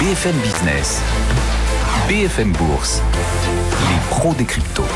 BFM Business, BFM Bourse, les pros des cryptos.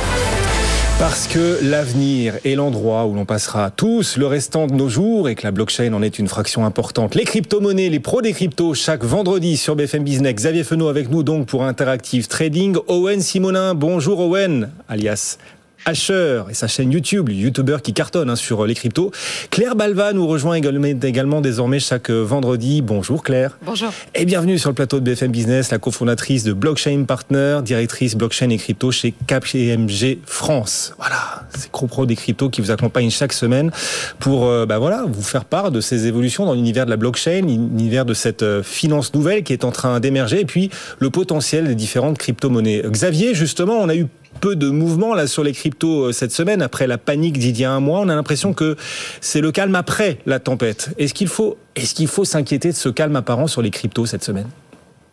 Parce que l'avenir est l'endroit où l'on passera tous le restant de nos jours et que la blockchain en est une fraction importante. Les crypto-monnaies, les pros des cryptos, chaque vendredi sur BFM Business. Xavier Fenot avec nous donc pour Interactive Trading. Owen Simonin, bonjour Owen, alias Asher et sa chaîne YouTube, YouTuber qui cartonne hein, sur les cryptos. Claire Balva nous rejoint également, désormais chaque vendredi. Bonjour Claire. Bonjour. Et bienvenue sur le plateau de BFM Business, la cofondatrice de Blockchain Partner, directrice blockchain et crypto chez KPMG France. Voilà, c'est CroPro des cryptos qui vous accompagne chaque semaine pour euh, bah voilà, vous faire part de ces évolutions dans l'univers de la blockchain, l'univers de cette euh, finance nouvelle qui est en train d'émerger et puis le potentiel des différentes crypto-monnaies. Xavier, justement, on a eu peu de mouvement là sur les cryptos euh, cette semaine après la panique d'il y a un mois. On a l'impression que c'est le calme après la tempête. Est-ce qu'il faut, est-ce qu'il faut s'inquiéter de ce calme apparent sur les cryptos cette semaine?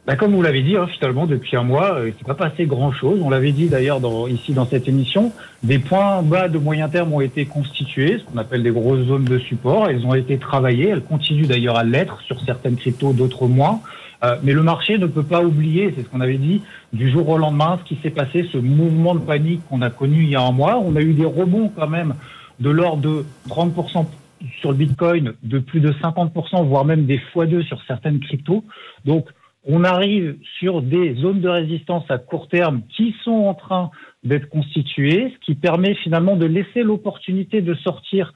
Bah comme vous l'avez dit, hein, finalement, depuis un mois, euh, il ne s'est pas passé grand-chose. On l'avait dit d'ailleurs dans, ici dans cette émission. Des points bas de moyen terme ont été constitués, ce qu'on appelle des grosses zones de support. Elles ont été travaillées. Elles continuent d'ailleurs à l'être sur certaines cryptos, d'autres moins. Euh, mais le marché ne peut pas oublier, c'est ce qu'on avait dit, du jour au lendemain, ce qui s'est passé, ce mouvement de panique qu'on a connu il y a un mois. On a eu des rebonds quand même de l'ordre de 30% sur le Bitcoin, de plus de 50%, voire même des x2 sur certaines cryptos. Donc, on arrive sur des zones de résistance à court terme qui sont en train d'être constituées, ce qui permet finalement de laisser l'opportunité de sortir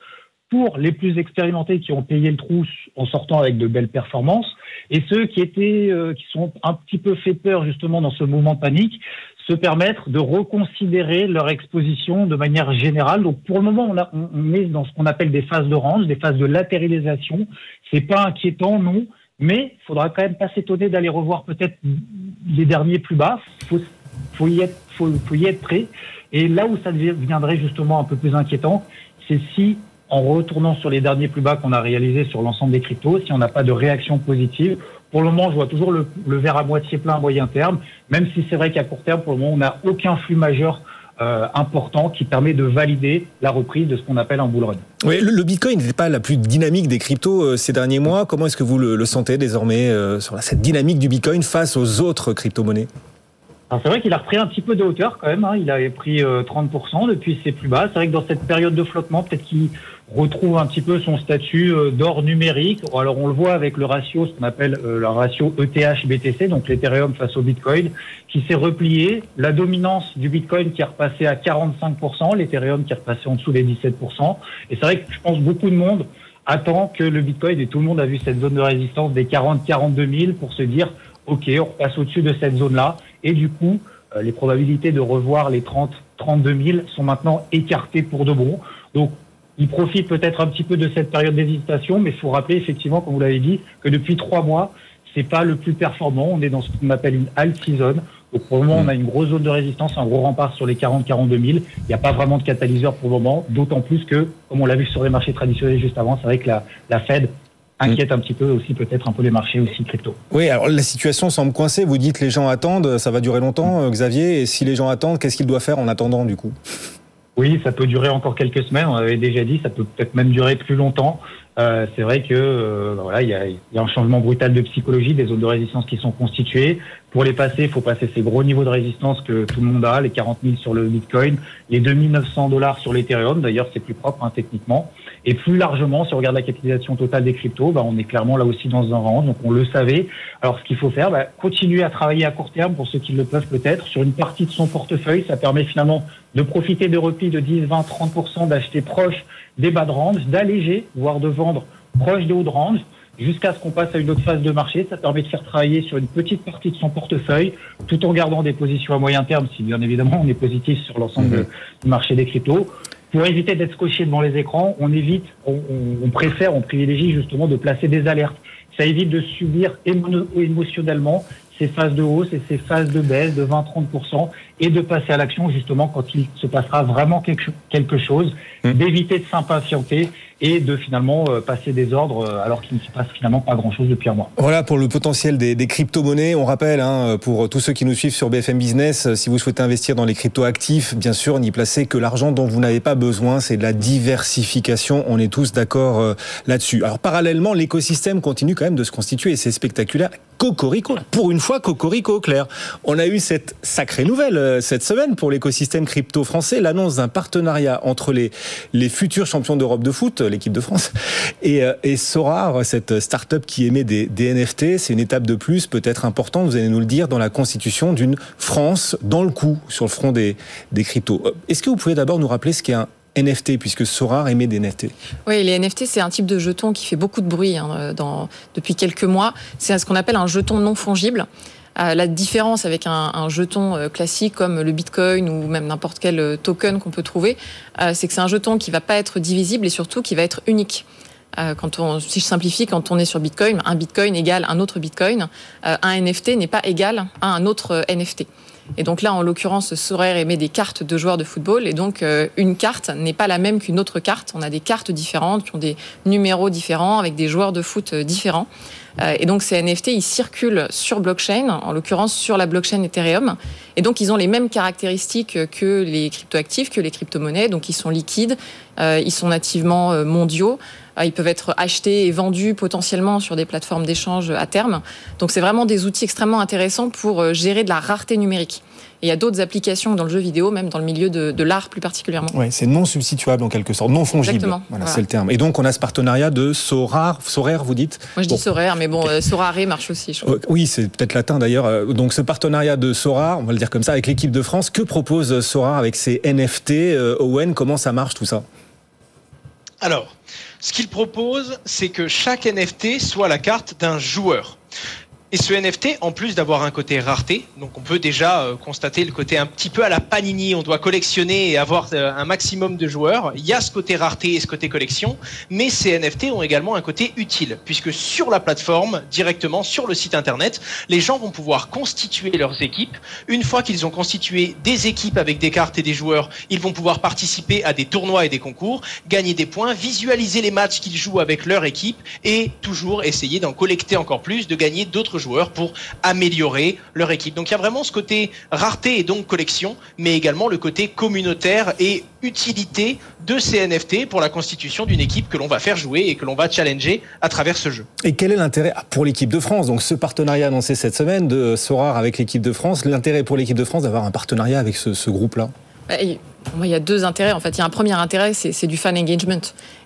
pour les plus expérimentés qui ont payé le trou en sortant avec de belles performances, et ceux qui étaient, euh, qui sont un petit peu fait peur justement dans ce mouvement panique, se permettre de reconsidérer leur exposition de manière générale. Donc pour le moment, on, a, on est dans ce qu'on appelle des phases de range, des phases de latéralisation. C'est pas inquiétant, non, mais faudra quand même pas s'étonner d'aller revoir peut-être les derniers plus bas. Faut, faut y être, faut y être prêt. Et là où ça deviendrait justement un peu plus inquiétant, c'est si en retournant sur les derniers plus bas qu'on a réalisés sur l'ensemble des cryptos, si on n'a pas de réaction positive. Pour le moment, je vois toujours le, verre à moitié plein à moyen terme, même si c'est vrai qu'à court terme, pour le moment, on n'a aucun flux majeur euh, important qui permet de valider la reprise de ce qu'on appelle un bull run. Le, Bitcoin n'était pas la plus dynamique des cryptos euh, ces derniers mois. Comment est-ce que vous le, sentez désormais euh, sur cette dynamique du Bitcoin face aux autres crypto-monnaies? C'est vrai qu'il a repris un petit peu de hauteur quand même. Hein. Il avait pris 30% depuis ses plus bas. C'est vrai que dans cette période de flottement, peut-être qu'il retrouve un petit peu son statut euh, d'or numérique. Alors on le voit avec le ratio, ce qu'on appelle euh, le ratio ETH-BTC, donc l'Ethereum face au Bitcoin, qui s'est replié. La dominance du Bitcoin qui est repassée à 45%, l'Ethereum qui est repassé en dessous des 17%. Et c'est vrai que je pense beaucoup de monde attend que le Bitcoin, et tout le monde a vu cette zone de résistance des 40-42 000 pour se dire, OK, on repasse au-dessus de cette zone-là. Et du coup, euh, les probabilités de revoir les 30, 32 000 sont maintenant écartées pour de bon. Donc, il profite peut-être un petit peu de cette période d'hésitation, mais il faut rappeler effectivement, comme vous l'avez dit, que depuis trois mois, c'est pas le plus performant. On est dans ce qu'on appelle une alt season. Donc pour le moment, on a une grosse zone de résistance, un gros rempart sur les 40-42 000. Il n'y a pas vraiment de catalyseur pour le moment, d'autant plus que, comme on l'a vu sur les marchés traditionnels juste avant, c'est vrai que la Fed inquiète un petit peu aussi peut-être un peu les marchés aussi crypto. Oui, alors la situation semble coincée. Vous dites les gens attendent, ça va durer longtemps, euh, Xavier. Et si les gens attendent, qu'est-ce qu'ils doivent faire en attendant du coup? Oui, ça peut durer encore quelques semaines. On avait déjà dit, ça peut peut-être même durer plus longtemps. Euh, c'est vrai que euh, voilà, il y a, y a, un changement brutal de psychologie, des zones de résistance qui sont constituées. Pour les passer, il faut passer ces gros niveaux de résistance que tout le monde a, les 40 000 sur le Bitcoin, les 2900 dollars sur l'Ethereum. D'ailleurs, c'est plus propre hein, techniquement. Et plus largement, si on regarde la capitalisation totale des cryptos, bah, on est clairement là aussi dans un rang. Donc on le savait. Alors ce qu'il faut faire, bah, continuer à travailler à court terme pour ceux qui le peuvent peut-être sur une partie de son portefeuille. Ça permet finalement de profiter de replis de 10, 20, 30% d'acheter proche des bas de range, d'alléger, voire de vendre proche des hauts de range jusqu'à ce qu'on passe à une autre phase de marché. Ça permet de faire travailler sur une petite partie de son portefeuille, tout en gardant des positions à moyen terme, si bien évidemment on est positif sur l'ensemble mhm. du marché des cryptos. Pour éviter d'être scotché devant les écrans, on évite, on, préfère, on privilégie justement de placer des alertes. Ça évite de subir émotionnellement ces phases de hausse et ces phases de baisse de 20-30% et de passer à l'action justement quand il se passera vraiment quelque, chose, mhm. d'éviter de s'impatienter et de finalement passer des ordres alors qu'il ne se passe finalement pas grand-chose depuis un mois. Voilà pour le potentiel des, des crypto-monnaies. On rappelle, hein, pour tous ceux qui nous suivent sur BFM Business, si vous souhaitez investir dans les crypto-actifs, bien sûr, n'y placer que l'argent dont vous n'avez pas besoin. C'est de la diversification. On est tous d'accord là-dessus. Alors parallèlement, l'écosystème continue quand même de se constituer et c'est spectaculaire. Cocorico. Pour une fois, Cocorico, Claire. On a eu cette sacrée nouvelle euh, cette semaine pour l'écosystème crypto français, l'annonce d'un partenariat entre les, futurs champions d'Europe de foot, l'équipe de France, et, euh, Sorar, cette start-up qui émet des, NFT. C'est une étape de plus, peut-être importante, vous allez nous le dire, dans la constitution d'une France dans le coup sur le front des, des cryptos. Euh, est-ce que vous pouvez d'abord nous rappeler ce qu'est un NFT, puisque Sora émet des NFT. Oui, les NFT, c'est un type de jeton qui fait beaucoup de bruit hein, depuis quelques mois. C'est ce qu'on appelle un jeton non fongible. La différence avec un, jeton euh, classique comme le Bitcoin ou même n'importe quel euh, token qu'on peut trouver, euh, c'est que c'est un jeton qui va pas être divisible et surtout qui va être unique. Si je simplifie, quand on est sur Bitcoin, un Bitcoin égale un autre Bitcoin. Un NFT n'est pas égal à un autre NFT. Et donc là, en l'occurrence, Sorare émet des cartes de joueurs de football. Et donc, euh, une carte n'est pas la même qu'une autre carte. On a des cartes différentes qui ont des numéros différents avec des joueurs de foot euh, différents. Euh, et donc, ces NFT, ils circulent sur blockchain, en l'occurrence sur la blockchain Ethereum. Et donc, ils ont les mêmes caractéristiques que les cryptoactifs, que les crypto-monnaies. Donc, ils sont liquides, ils sont nativement mondiaux. Ils peuvent être achetés et vendus potentiellement sur des plateformes d'échange à terme. Donc c'est vraiment des outils extrêmement intéressants pour euh, gérer de la rareté numérique. Et il y a d'autres applications dans le jeu vidéo, même dans le milieu de, de l'art plus particulièrement. Oui, c'est non substituable en quelque sorte, non fongible. Exactement. Voilà, voilà. c'est le terme. Et donc on a ce partenariat de Sorar, Sorare, vous dites? Moi je dis. Sorare, mais bon, okay. euh, Sorare marche aussi. Je crois. Oui, c'est peut-être latin d'ailleurs. Euh, donc ce partenariat de Sorar, on va le dire comme ça, avec l'équipe de France, que propose Sorar avec ses NFT euh, Owen, comment ça marche tout ça? Alors, ce qu'il propose, c'est que chaque NFT soit la carte d'un joueur. Et ce NFT, en plus d'avoir un côté rareté, donc on peut déjà euh, constater le côté un petit peu à la Panini, on doit collectionner et avoir euh, un maximum de joueurs. Il y a ce côté rareté et ce côté collection, mais ces NFT ont également un côté utile, puisque sur la plateforme, directement sur le site internet, les gens vont pouvoir constituer leurs équipes. Une fois qu'ils ont constitué des équipes avec des cartes et des joueurs, ils vont pouvoir participer à des tournois et des concours, gagner des points, visualiser les matchs qu'ils jouent avec leur équipe et toujours essayer d'en collecter encore plus, de gagner d'autres joueurs pour améliorer leur équipe. Donc il y a vraiment ce côté rareté et donc collection, mais également le côté communautaire et utilité de ces NFT pour la constitution d'une équipe que l'on va faire jouer et que l'on va challenger à travers ce jeu. Et quel est l'intérêt pour l'équipe de France? Donc ce partenariat annoncé cette semaine de Sorar avec l'équipe de France, l'intérêt pour l'équipe de France d'avoir un partenariat avec ce, ce groupe-là? Il y a deux intérêts. En fait, il y a un premier intérêt, c'est du fan engagement.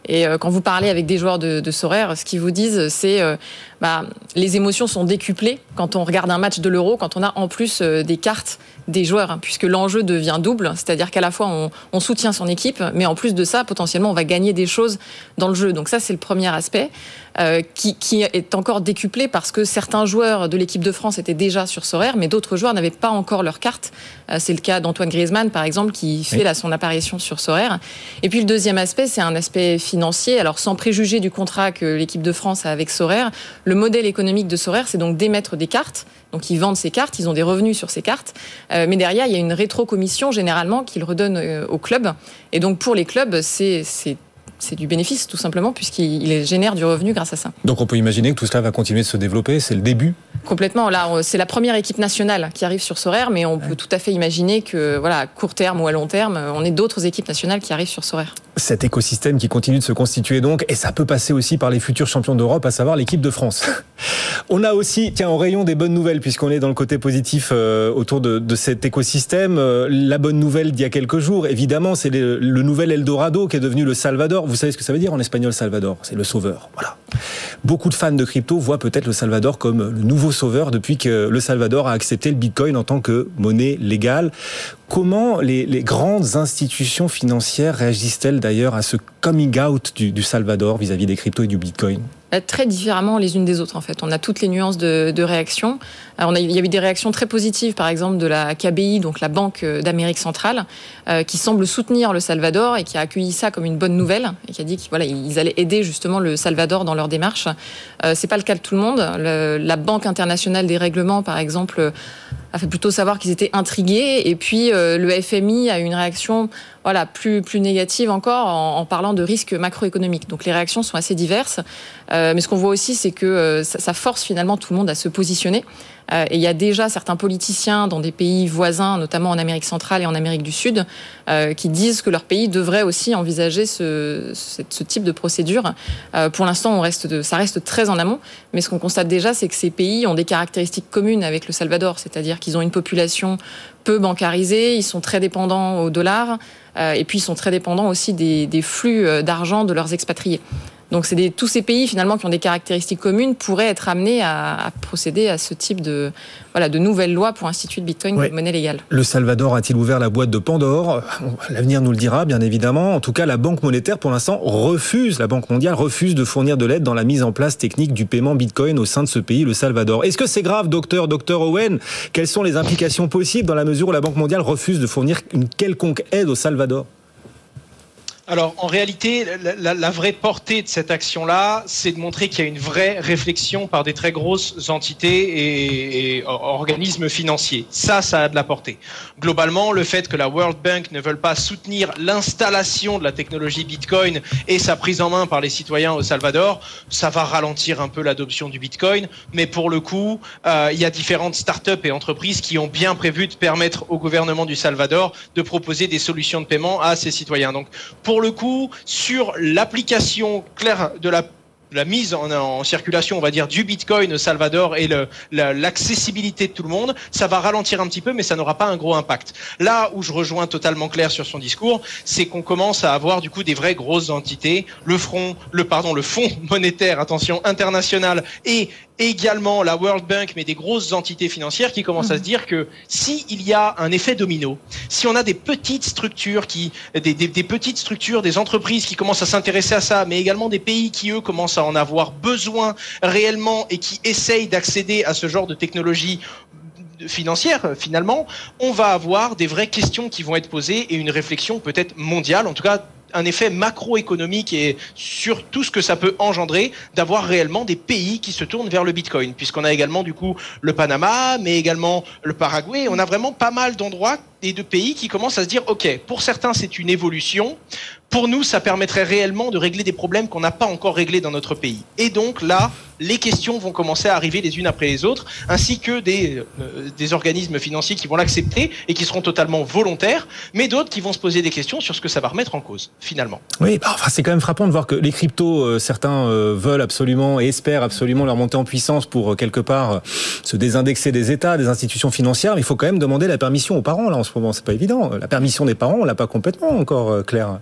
Et euh, quand vous parlez avec des joueurs de, de Sorare, ce qu'ils vous disent, c'est euh, bah, les émotions sont décuplées quand on regarde un match de l'Euro, quand on a en plus euh, des cartes des joueurs, hein, puisque l'enjeu devient double, c'est-à-dire qu'à la fois on, soutient son équipe, mais en plus de ça, potentiellement, on va gagner des choses dans le jeu. Donc ça, c'est le premier aspect euh, qui, est encore décuplé parce que certains joueurs de l'équipe de France étaient déjà sur Sorare, mais d'autres joueurs n'avaient pas encore leur carte. Euh, c'est le cas d'Antoine Griezmann, par exemple, qui fait oui. Là son apparition sur Sorare. Et puis le deuxième aspect, c'est un aspect financier. Alors sans préjuger du contrat que l'équipe de France a avec Sorare, le modèle économique de Sorare, c'est donc d'émettre des cartes. Donc ils vendent ces cartes, ils ont des revenus sur ces cartes, euh, mais derrière il y a une rétro-commission généralement qu'ils redonnent euh, au club. Et donc pour les clubs, c'est c'est du bénéfice tout simplement puisqu'il génère du revenu grâce à ça. Donc on peut imaginer que tout cela va continuer de se développer, c'est le début Complètement, là c'est la première équipe nationale qui arrive sur Sorare, mais on ouais. peut tout à fait imaginer que voilà, à court terme ou à long terme, on ait d'autres équipes nationales qui arrivent sur Sorare. Cet écosystème qui continue de se constituer donc, et ça peut passer aussi par les futurs champions d'Europe, à savoir l'équipe de France. On a aussi, tiens, au rayon des bonnes nouvelles, puisqu'on est dans le côté positif euh, autour de, de, cet écosystème, euh, la bonne nouvelle d'il y a quelques jours, évidemment, c'est le, le nouvel Eldorado qui est devenu le Salvador. Vous savez ce que ça veut dire en espagnol Salvador? C'est le sauveur. Voilà. Beaucoup de fans de crypto voient peut-être le Salvador comme le nouveau sauveur depuis que le Salvador a accepté le Bitcoin en tant que monnaie légale. Comment les, grandes institutions financières réagissent-elles d'ailleurs à ce coming out du, Salvador vis-à-vis -vis des cryptos et du Bitcoin? Très différemment les unes des autres en fait. On a toutes les nuances de réaction. Il y a eu des réactions très positives, par exemple de la KBI, donc la Banque d'Amérique centrale, euh, qui semble soutenir le Salvador et qui a accueilli ça comme une bonne nouvelle et qui a dit qu'ils allaient aider justement le Salvador dans leur démarche. Euh, C'est pas le cas de tout le monde. La Banque internationale des règlements, par exemple, a fait plutôt savoir qu'ils étaient intrigués. Et puis euh, le FMI a eu une réaction plus, négative encore en, parlant de risques macroéconomiques. Donc les réactions sont assez diverses. Euh, mais ce qu'on voit aussi, c'est que euh, ça, force finalement tout le monde à se positionner. Euh, et il y a déjà certains politiciens dans des pays voisins, notamment en Amérique centrale et en Amérique du Sud, qui disent que leur pays devrait aussi envisager ce, type de procédure. pour l'instant, reste ça reste très en amont. Mais ce qu'on constate déjà, c'est que ces pays ont des caractéristiques communes avec le Salvador, c'est-à-dire qu'ils ont une population peu bancarisée, ils sont très dépendants au dollar, et puis ils sont très dépendants aussi des flux d'argent de leurs expatriés. Donc c'est tous ces pays finalement qui ont des caractéristiques communes pourraient être amenés à, procéder à ce type de voilà de nouvelles lois pour instituer le Bitcoin comme monnaie légale. Le Salvador a-t-il ouvert la boîte de Pandore L'avenir nous le dira bien évidemment. En tout cas, la Banque monétaire pour l'instant refuse, la Banque mondiale refuse de fournir de l'aide dans la mise en place technique du paiement Bitcoin au sein de ce pays, le Salvador. Est-ce que c'est grave, docteur, docteur Owen? Quelles sont les implications possibles dans la mesure où la Banque mondiale refuse de fournir une quelconque aide au Salvador? Alors, en réalité, la, vraie portée de cette action-là, c'est de montrer qu'il y a une vraie réflexion par des très grosses entités et, organismes financiers. Ça, ça a de la portée. Globalement, le fait que la World Bank ne veuille pas soutenir l'installation de la technologie Bitcoin et sa prise en main par les citoyens au Salvador, ça va ralentir un peu l'adoption du Bitcoin. Mais pour le coup, euh, il y a différentes startups et entreprises qui ont bien prévu de permettre au gouvernement du Salvador de proposer des solutions de paiement à ses citoyens. Donc, pour le coup, sur l'application claire de la mise en, circulation, on va dire, du Bitcoin Salvador et l'accessibilité de tout le monde, ça va ralentir un petit peu, mais ça n'aura pas un gros impact. Là où je rejoins totalement Claire sur son discours, c'est qu'on commence à avoir du coup des vraies grosses entités, le front, le pardon, le Fonds monétaire, attention, international et également la World Bank, mais des grosses entités financières qui commencent à se dire que si il y a un effet domino, si on a des petites structures qui, des, des, des petites structures, des entreprises qui commencent à s'intéresser à ça, mais également des pays qui eux commencent à en avoir besoin réellement et qui essayent d'accéder à ce genre de technologie financière finalement, on va avoir des vraies questions qui vont être posées et une réflexion peut-être mondiale, en tout cas un effet macroéconomique et sur tout ce que ça peut engendrer d'avoir réellement des pays qui se tournent vers le Bitcoin, puisqu'on a également du coup le Panama, mais également le Paraguay. On a vraiment pas mal d'endroits et de pays qui commencent à se dire, OK, pour certains c'est une évolution, pour nous ça permettrait réellement de régler des problèmes qu'on n'a pas encore réglés dans notre pays. Et donc là, les questions vont commencer à arriver les unes après les autres, ainsi que des, euh, des organismes financiers qui vont l'accepter et qui seront totalement volontaires, mais d'autres qui vont se poser des questions sur ce que ça va remettre en cause, finalement. Oui, bah, enfin, c'est quand même frappant de voir que les cryptos, euh, certains euh, veulent absolument et espèrent absolument leur montée en puissance pour quelque part se désindexer des États, des institutions financières, mais il faut quand même demander la permission aux parents là en ce moment, c'est pas évident. La permission des parents, on l'a pas complètement encore, Claire.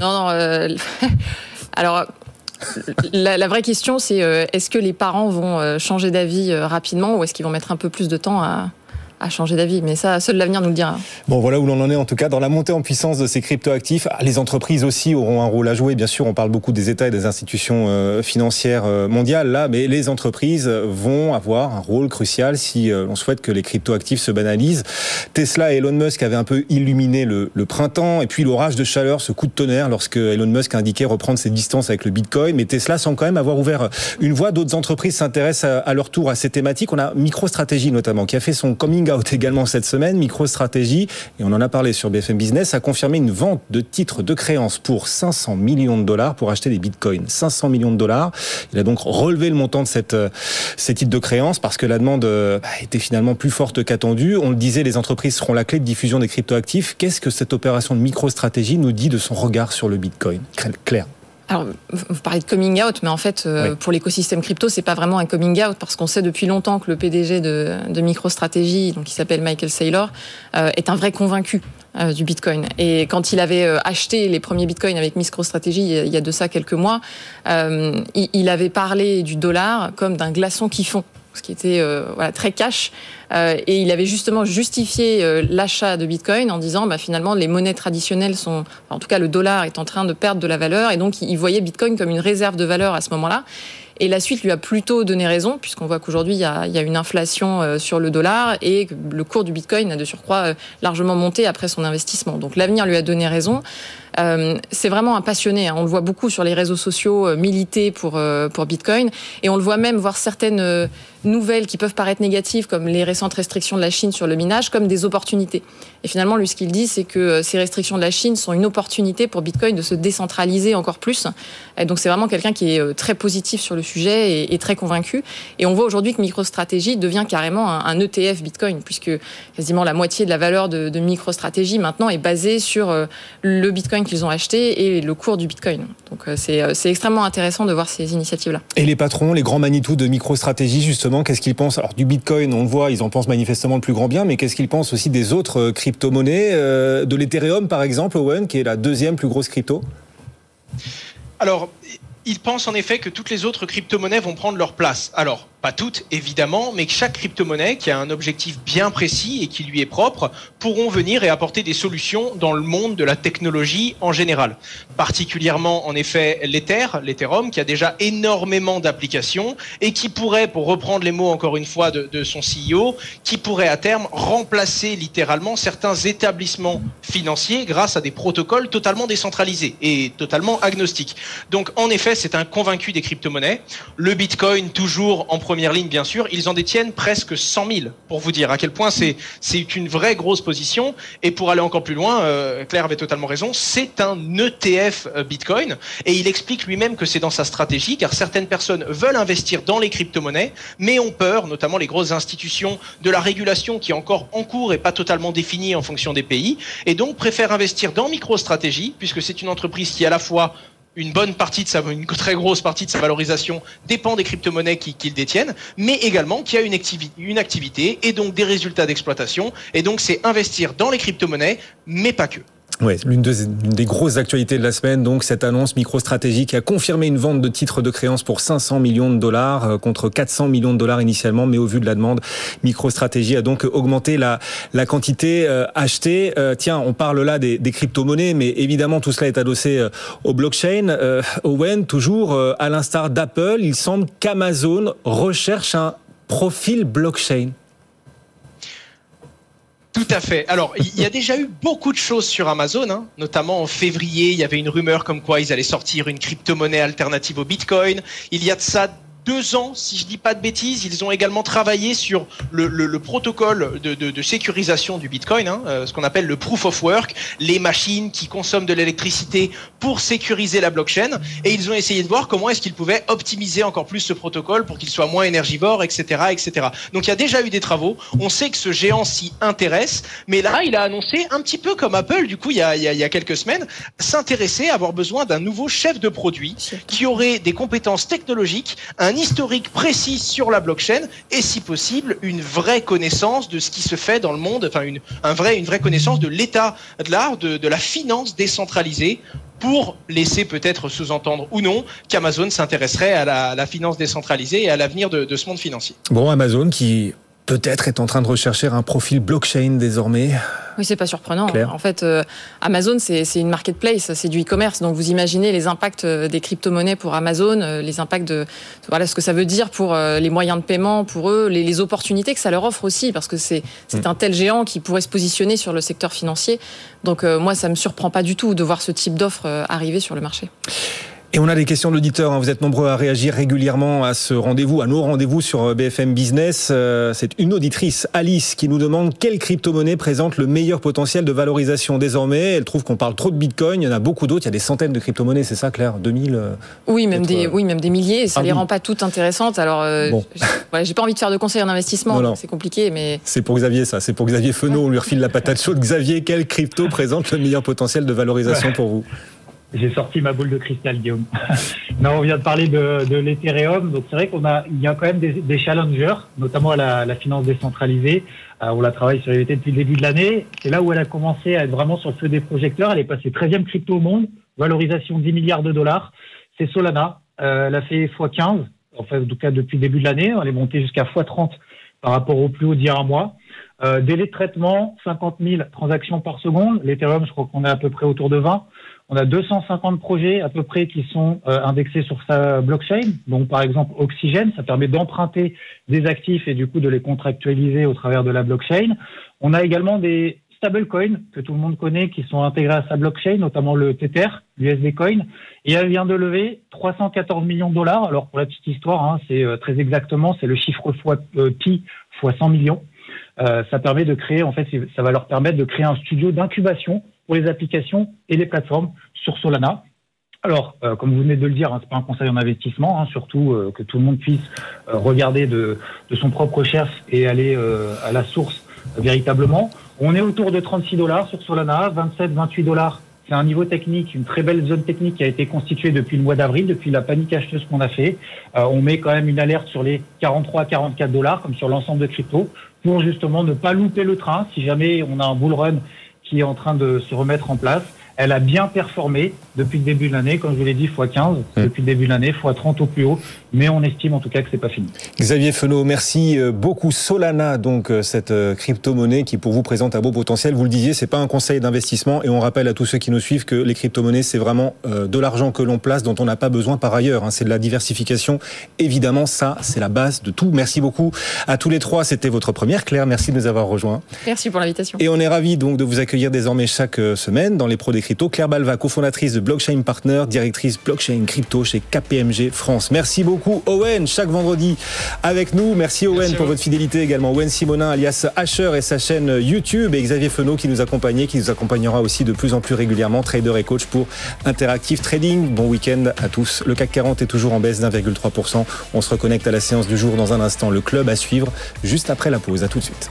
Non, non. alors, la, vraie question, c'est euh, est-ce que les parents vont euh, changer d'avis euh, rapidement ou est-ce qu'ils vont mettre un peu plus de temps à, à changer d'avis. Mais ça, seul l'avenir nous le dira. Bon, voilà où l'on en est en tout cas dans la montée en puissance de ces cryptoactifs. Les entreprises aussi auront un rôle à jouer. Bien sûr, on parle beaucoup des États et des institutions euh, financières euh, mondiales là, mais les entreprises vont avoir un rôle crucial si euh, on souhaite que les cryptoactifs se banalisent. Tesla et Elon Musk avaient un peu illuminé le, printemps et puis l'orage de chaleur, ce coup de tonnerre lorsque Elon Musk indiquait reprendre ses distances avec le Bitcoin. Mais Tesla semble quand même avoir ouvert une voie. D'autres entreprises s'intéressent à, à, leur tour à ces thématiques. On a MicroStrategy notamment qui a fait son coming également cette semaine. MicroStratégie, et on en a parlé sur BFM Business, a confirmé une vente de titres de créances pour 500 millions de dollars pour acheter des bitcoins. 500 millions de dollars. Il a donc relevé le montant de euh, ces titres de créances parce que la demande euh, bah, était finalement plus forte qu'attendue. On le disait, les entreprises seront la clé de diffusion des cryptoactifs. Qu'est-ce que cette opération de MicroStratégie nous dit de son regard sur le bitcoin? Claire alors, vous parlez de coming out, mais en fait, euh, pour l'écosystème crypto, c'est pas vraiment un coming out parce qu'on sait depuis longtemps que le PDG de, de MicroStrategy, donc qui s'appelle Michael Saylor, euh, est un vrai convaincu euh, du Bitcoin. Et quand il avait acheté les premiers Bitcoins avec MicroStrategy il y a de ça quelques mois, il, il avait parlé du dollar comme d'un glaçon qui fond ce qui était euh, voilà, très cash. Euh, et il avait justement justifié euh, l'achat de Bitcoin en disant bah, finalement les monnaies traditionnelles sont, en tout cas le dollar est en train de perdre de la valeur et donc il voyait Bitcoin comme une réserve de valeur à ce moment-là. Et la suite lui a plutôt donné raison, puisqu'on voit qu'aujourd'hui, il, y a, une inflation sur le dollar et que le cours du Bitcoin a de surcroît largement monté après son investissement. Donc l'avenir lui a donné raison. Euh, c'est vraiment un passionné. Hein. On le voit beaucoup sur les réseaux sociaux euh, militer pour euh, pour Bitcoin, et on le voit même voir certaines nouvelles qui peuvent paraître négatives, comme les récentes restrictions de la Chine sur le minage, comme des opportunités. Et finalement, lui, ce qu'il dit, c'est que ces restrictions de la Chine sont une opportunité pour Bitcoin de se décentraliser encore plus. Donc, c'est vraiment quelqu'un qui est très positif sur le sujet et, très convaincu. Et on voit aujourd'hui que MicroStrategy devient carrément un, ETF Bitcoin, puisque quasiment la moitié de la valeur de, de MicroStrategy maintenant est basée sur le Bitcoin qu'ils ont acheté et le cours du Bitcoin. Donc, c'est extrêmement intéressant de voir ces initiatives-là. Et les patrons, les grands Manitou de MicroStrategy, justement, qu'est-ce qu'ils pensent? Alors du Bitcoin, on le voit, ils en pensent manifestement le plus grand bien, mais qu'est-ce qu'ils pensent aussi des autres euh, crypto-monnaies, euh, de l'Ethereum par exemple, Owen, qui est la deuxième plus grosse crypto? Alors, ils pensent en effet que toutes les autres crypto-monnaies vont prendre leur place. Alors, pas toutes évidemment, mais que chaque crypto-monnaie qui a un objectif bien précis et qui lui est propre pourront venir et apporter des solutions dans le monde de la technologie en général. Particulièrement en effet l'Ether, l'Ethereum, qui a déjà énormément d'applications et qui pourrait, pour reprendre les mots encore une fois de, son CEO, qui pourrait à terme remplacer littéralement certains établissements financiers grâce à des protocoles totalement décentralisés et totalement agnostiques. Donc en effet, c'est un convaincu des crypto-monnaies. Le Bitcoin toujours en première ligne, bien sûr, ils en détiennent presque 100 000, pour vous dire à quel point c'est une vraie grosse position. Et pour aller encore plus loin, euh, Claire avait totalement raison, c'est un ETF euh, Bitcoin. Et il explique lui-même que c'est dans sa stratégie, car certaines personnes veulent investir dans les crypto-monnaies, mais ont peur, notamment les grosses institutions, de la régulation qui est encore en cours et pas totalement définie en fonction des pays, et donc préfèrent investir dans MicroStrategy, puisque c'est une entreprise qui à la fois une bonne partie de sa, une très grosse partie de sa valorisation dépend des crypto-monnaies qu'ils détiennent, mais également qui a une, une activité et donc des résultats d'exploitation. Et donc, c'est investir dans les crypto-monnaies, mais pas que. Ouais, l'une des grosses actualités de la semaine, donc cette annonce MicroStrategy qui a confirmé une vente de titres de créances pour 500 millions de dollars euh, contre 400 millions de dollars initialement, mais au vu de la demande, MicroStrategy a donc augmenté la, la quantité euh, achetée. Euh, tiens, on parle là des, des crypto-monnaies, mais évidemment tout cela est adossé au blockchain. Owen, toujours à l'instar d'Apple, il semble qu'Amazon recherche un profil blockchain. Tout à fait. Alors, il y a déjà eu beaucoup de choses sur Amazon, hein. notamment en février, il y avait une rumeur comme quoi ils allaient sortir une crypto-monnaie alternative au Bitcoin. Il y a de ça deux ans, si je dis pas de bêtises. Ils ont également travaillé sur le, le, le protocole de, de, de, sécurisation du Bitcoin, hein, euh, ce qu'on appelle le proof of work, les machines qui consomment de l'électricité pour sécuriser la blockchain. Et ils ont essayé de voir comment est-ce qu'ils pouvaient optimiser encore plus ce protocole pour qu'il soit moins énergivore, etc., etc. Donc il y a déjà eu des travaux. On sait que ce géant s'y intéresse, mais là il a annoncé un petit peu comme Apple, du coup il y a, il y a quelques semaines, s'intéresser à avoir besoin d'un nouveau chef de produit qui aurait des compétences technologiques, un un historique précis sur la blockchain et si possible une vraie connaissance de ce qui se fait dans le monde, enfin une, un vrai, une vraie connaissance de l'état de l'art, de, de la finance décentralisée pour laisser peut-être sous-entendre ou non qu'Amazon s'intéresserait à la, finance décentralisée et à l'avenir de, de ce monde financier. Bon, Amazon qui peut-être est en train de rechercher un profil blockchain désormais. Oui, c'est pas surprenant. Claire. En fait, euh, Amazon, c'est une marketplace, c'est du e-commerce. Donc, vous imaginez les impacts euh, des crypto-monnaies pour Amazon, euh, les impacts de voilà ce que ça veut dire pour les moyens de paiement pour eux, les, les, opportunités que ça leur offre aussi, parce que c'est c'est mmh. un tel géant qui pourrait se positionner sur le secteur financier. Donc, euh, moi, ça me surprend pas du tout de voir ce type d'offre arriver sur le marché. Et on a des questions de l'auditeurs. Hein. Vous êtes nombreux à réagir régulièrement à ce rendez-vous, à nos rendez-vous sur euh, BFM Business. Euh, c'est une auditrice, Alice, qui nous demande quelle crypto-monnaie présente le meilleur potentiel de valorisation désormais. Elle trouve qu'on parle trop de Bitcoin. Il y en a beaucoup d'autres. Il y a des centaines de crypto-monnaies, c'est ça, Claire? 2000 euh, Oui, même des, oui, même des milliers. Ça ah, les oui. rend pas toutes intéressantes. Alors, euh, bon. voilà, j'ai pas envie de faire de conseils en investissement. C'est compliqué, mais. C'est pour Xavier, ça. C'est pour Xavier Fenot. On lui refile la patate chaude. Xavier, quelle crypto présente le meilleur potentiel de valorisation pour vous? J'ai sorti ma boule de cristal, Guillaume. non, on vient de parler de, de l'Ethereum. Donc, c'est vrai qu'on a, il y a quand même des, des challengers, notamment à la, la finance décentralisée. Euh, on la travaille sur l'EVT depuis le début de l'année. C'est là où elle a commencé à être vraiment sur le feu des projecteurs. Elle est passée 13e crypto au monde, valorisation 10 milliards de dollars. C'est Solana. Euh, elle a fait x15, en fait, en tout cas depuis le début de l'année. Elle est montée jusqu'à x30 par rapport au plus haut d'hier un mois. Euh, délai de traitement, 50 000 transactions par seconde. L'Ethereum, je crois qu'on est à peu près autour de 20. On a 250 projets à peu près qui sont euh, indexés sur sa blockchain. Donc, par exemple, Oxygène, ça permet d'emprunter des actifs et du coup de les contractualiser au travers de la blockchain. On a également des stablecoins que tout le monde connaît qui sont intégrés à sa blockchain, notamment le Tether, l'USD Coin. Et elle vient de lever 314 millions de dollars. Alors pour la petite histoire, hein, c'est euh, très exactement, c'est le chiffre fois euh, pi fois 100 millions. Euh, ça permet de créer, en fait, ça va leur permettre de créer un studio d'incubation pour les applications et les plateformes sur Solana. Alors, euh, comme vous venez de le dire, hein, c'est pas un conseil en investissement, hein, surtout euh, que tout le monde puisse euh, regarder de, de, son propre recherche et aller à la source véritablement. On est autour de 36 dollars sur Solana, 27, 28 dollars. C'est un niveau technique, une très belle zone technique qui a été constituée depuis le mois d'avril, depuis la panique acheteuse qu'on a fait. on met quand même une alerte sur les 43 44 dollars, comme sur l'ensemble de crypto, pour justement ne pas louper le train si jamais on a un bull run qui est en train de se remettre en place. Elle a bien performé depuis le début de l'année, comme je vous l'ai dit, x 15 mmh. depuis le début de l'année, x 30 au plus haut. Mais on estime en tout cas que c'est pas fini. Xavier Fenot, merci euh, beaucoup. Solana, donc euh, cette euh, crypto-monnaie qui pour vous présente un beau potentiel. Vous le disiez, c'est pas un conseil d'investissement et on rappelle à tous ceux qui nous suivent que les crypto-monnaies c'est vraiment de l'argent que l'on place dont on n'a pas besoin par ailleurs. Hein. C'est de la diversification. Évidemment, ça c'est la base de tout. Merci beaucoup à tous les trois. C'était votre première, Claire. Merci de nous avoir rejoints. Merci pour l'invitation. Et on est ravi donc de vous accueillir désormais chaque semaine dans les pros des crypto. Claire Balva, cofondatrice de Blockchain Partner, directrice blockchain crypto chez KPMG France. Merci beaucoup Owen, chaque vendredi avec nous. Merci Owen pour votre fidélité également. Owen Simonin alias Asher et sa chaîne YouTube et Xavier Fenot qui nous accompagnait, qui nous accompagnera aussi de plus en plus régulièrement, trader et coach pour Interactive Trading. Bon week-end à tous. Le CAC 40 est toujours en baisse d'1,3%. On se reconnecte à la séance du jour dans un instant. Le club à suivre juste après la pause. À tout de suite.